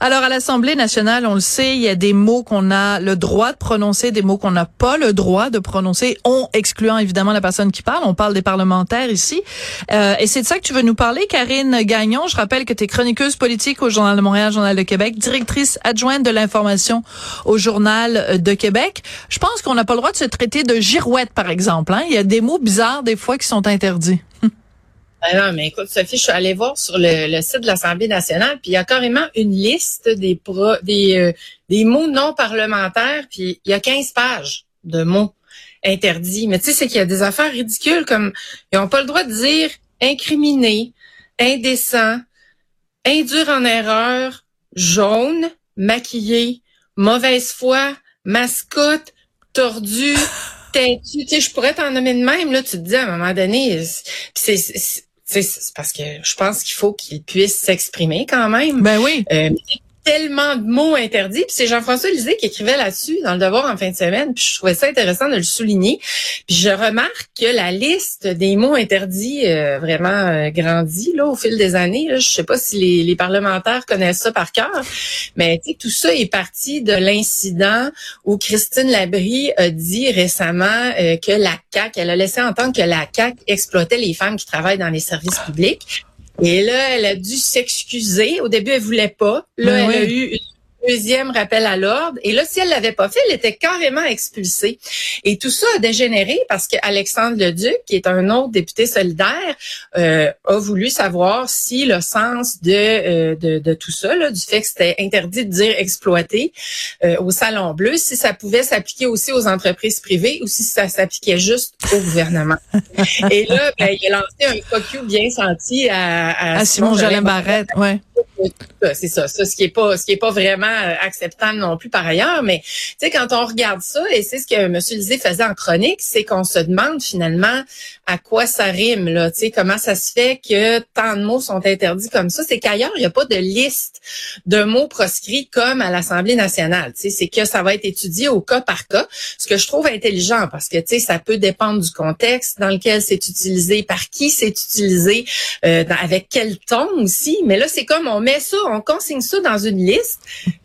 Alors, à l'Assemblée nationale, on le sait, il y a des mots qu'on a le droit de prononcer, des mots qu'on n'a pas le droit de prononcer, on excluant évidemment la personne qui parle. On parle des parlementaires ici. Euh, et c'est de ça que tu veux nous parler, Karine Gagnon. Je rappelle que tu es chroniqueuse politique au Journal de Montréal, Journal de Québec, directrice adjointe de l'information au Journal de Québec. Je pense qu'on n'a pas le droit de se traiter de girouette, par exemple. Hein? Il y a des mots bizarres, des fois, qui sont interdits. Non, mais écoute, Sophie, je suis allée voir sur le, site de l'Assemblée nationale, puis il y a carrément une liste des pro, des, euh, des mots non parlementaires, puis il y a 15 pages de mots interdits. Mais tu sais, c'est qu'il y a des affaires ridicules comme ils n'ont pas le droit de dire incriminer, indécent, induire en erreur, jaune, maquillé, mauvaise foi, mascotte, tordu, têtu. Tu sais, je pourrais t'en nommer de même, là, tu te dis à un moment donné, c'est c'est parce que je pense qu'il faut qu'il puisse s'exprimer quand même. Ben oui. Euh, tellement de mots interdits. Puis c'est Jean-François Lisée qui écrivait là-dessus dans le Devoir en fin de semaine. Puis je trouvais ça intéressant de le souligner. Puis je remarque que la liste des mots interdits euh, vraiment euh, grandit là au fil des années. Là. Je sais pas si les, les parlementaires connaissent ça par cœur, mais tout ça est parti de l'incident où Christine Labrie a dit récemment euh, que la CAQ, elle a laissé entendre que la CAQ exploitait les femmes qui travaillent dans les services publics. Et là, elle a dû s'excuser. Au début, elle voulait pas. Là, ben elle a eu une deuxième rappel à l'ordre. Et là, si elle l'avait pas fait, elle était carrément expulsée. Et tout ça a dégénéré parce qu'Alexandre Leduc, qui est un autre député solidaire, euh, a voulu savoir si le sens de, euh, de, de, tout ça, là, du fait que c'était interdit de dire exploiter euh, au Salon Bleu, si ça pouvait s'appliquer aussi aux entreprises privées ou si ça s'appliquait juste au gouvernement. Et là, ben, il a lancé un cocu bien senti à, à, Simon, Simon Barrette. Ouais c'est ça, ça, ce qui est pas, ce qui est pas vraiment euh, acceptable non plus par ailleurs. Mais tu sais, quand on regarde ça, et c'est ce que M. Lisée faisait en chronique, c'est qu'on se demande finalement à quoi ça rime là. Tu sais, comment ça se fait que tant de mots sont interdits comme ça C'est qu'ailleurs il n'y a pas de liste de mots proscrits comme à l'Assemblée nationale. Tu sais, c'est que ça va être étudié au cas par cas. Ce que je trouve intelligent parce que tu sais, ça peut dépendre du contexte dans lequel c'est utilisé, par qui c'est utilisé, euh, avec quel ton aussi. Mais là, c'est comme on met ça, on consigne ça dans une liste,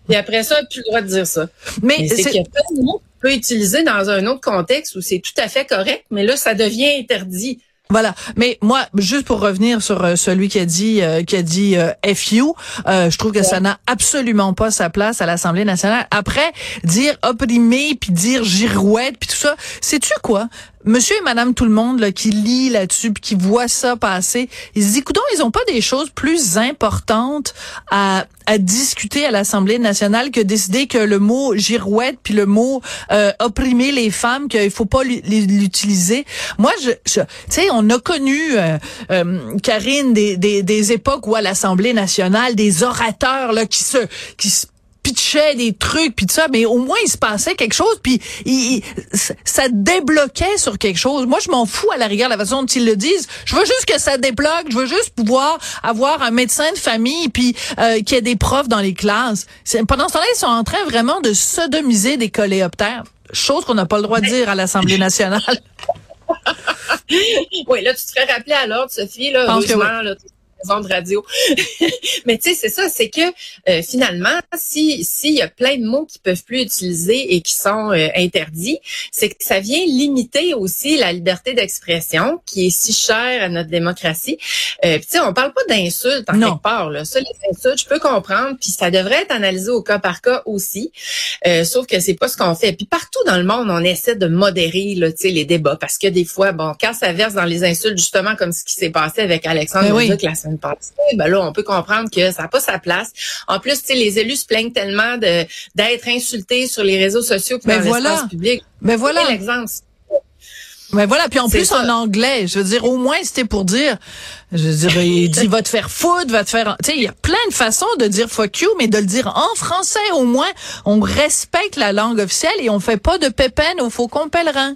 et après ça, plus le droit de dire ça. Mais, c'est qu'il y a plein de mots qu'on peut utiliser dans un autre contexte où c'est tout à fait correct, mais là, ça devient interdit. Voilà. Mais moi, juste pour revenir sur euh, celui qui a dit euh, qui a dit euh, FU, je trouve que ça n'a absolument pas sa place à l'Assemblée nationale. Après, dire opprimé puis dire girouette puis tout ça, sais-tu quoi? Monsieur et madame tout le monde là, qui lit là-dessus puis qui voit ça passer, ils se disent, ils ont pas des choses plus importantes à, à discuter à l'Assemblée nationale que décider que le mot girouette puis le mot euh, opprimer les femmes, qu'il faut pas l'utiliser. Moi, je, tu sais, on a connu, euh, euh, Karine, des, des, des époques où à l'Assemblée nationale, des orateurs là qui se qui se pitchait des trucs puis tout ça mais au moins il se passait quelque chose puis il, ça débloquait sur quelque chose. Moi je m'en fous à la rigueur la façon dont ils le disent. Je veux juste que ça débloque je veux juste pouvoir avoir un médecin de famille puis euh, qu'il y ait des profs dans les classes. Pendant ce temps-là ils sont en train vraiment de sodomiser des coléoptères. Chose qu'on n'a pas le droit de dire à l'Assemblée nationale. Oui, là, tu te serais rappelé à l'ordre, Sophie, là, heureusement, là, de radio. Mais tu sais, c'est ça, c'est que euh, finalement, si s'il y a plein de mots qui peuvent plus utiliser et qui sont euh, interdits, c'est que ça vient limiter aussi la liberté d'expression qui est si chère à notre démocratie. Euh, tu sais, on parle pas d'insultes en quelque part là. Ça, les insultes, je peux comprendre, puis ça devrait être analysé au cas par cas aussi. Euh, sauf que c'est pas ce qu'on fait. Puis partout dans le monde, on essaie de modérer là, tu sais, les débats parce que des fois, bon, quand ça verse dans les insultes, justement comme ce qui s'est passé avec Alexandre ben oui. la semaine ben là, on peut comprendre que ça n'a pas sa place. En plus, tu sais, les élus se plaignent tellement de d'être insultés sur les réseaux sociaux que ben dans voilà. l'espace public. Mais ben voilà. l'exemple. Mais voilà, puis en plus en anglais, je veux dire, au moins c'était pour dire, je veux dire, il dit va te faire foutre, va te faire, tu sais, il y a plein de façons de dire fuck you, mais de le dire en français au moins, on respecte la langue officielle et on fait pas de pépène au faucon pèlerin.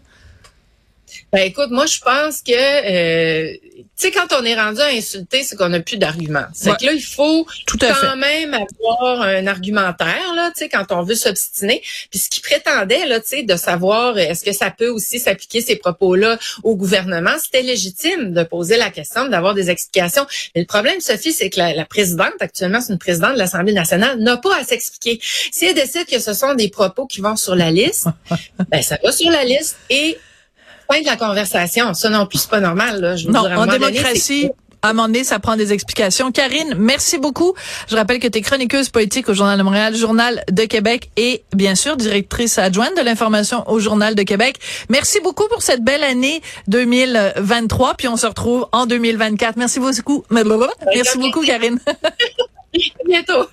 Ben écoute, moi je pense que euh, tu sais quand on est rendu à insulter, c'est qu'on n'a plus d'arguments. C'est que là il faut Tout à quand même avoir un argumentaire là, tu sais quand on veut s'obstiner. Puis ce qu'il prétendait là, tu sais de savoir est-ce que ça peut aussi s'appliquer ces propos-là au gouvernement, c'était légitime de poser la question, d'avoir des explications. Mais le problème Sophie, c'est que la, la, présidente actuellement, c'est une présidente de l'Assemblée nationale, n'a pas à s'expliquer. Si elle décide que ce sont des propos qui vont sur la liste, ben ça va sur la liste et fin de la conversation. Ça non plus, c'est pas normal. Là. Je non, en démocratie. à un moment donné, ça prend des explications. Karine, merci beaucoup. Je rappelle que tu es chroniqueuse politique au Journal de Montréal, Journal de Québec et bien sûr directrice adjointe de l'information au Journal de Québec. Merci beaucoup pour cette belle année 2023. Puis on se retrouve en 2024. Merci beaucoup. Merci beaucoup, Karine. à bientôt.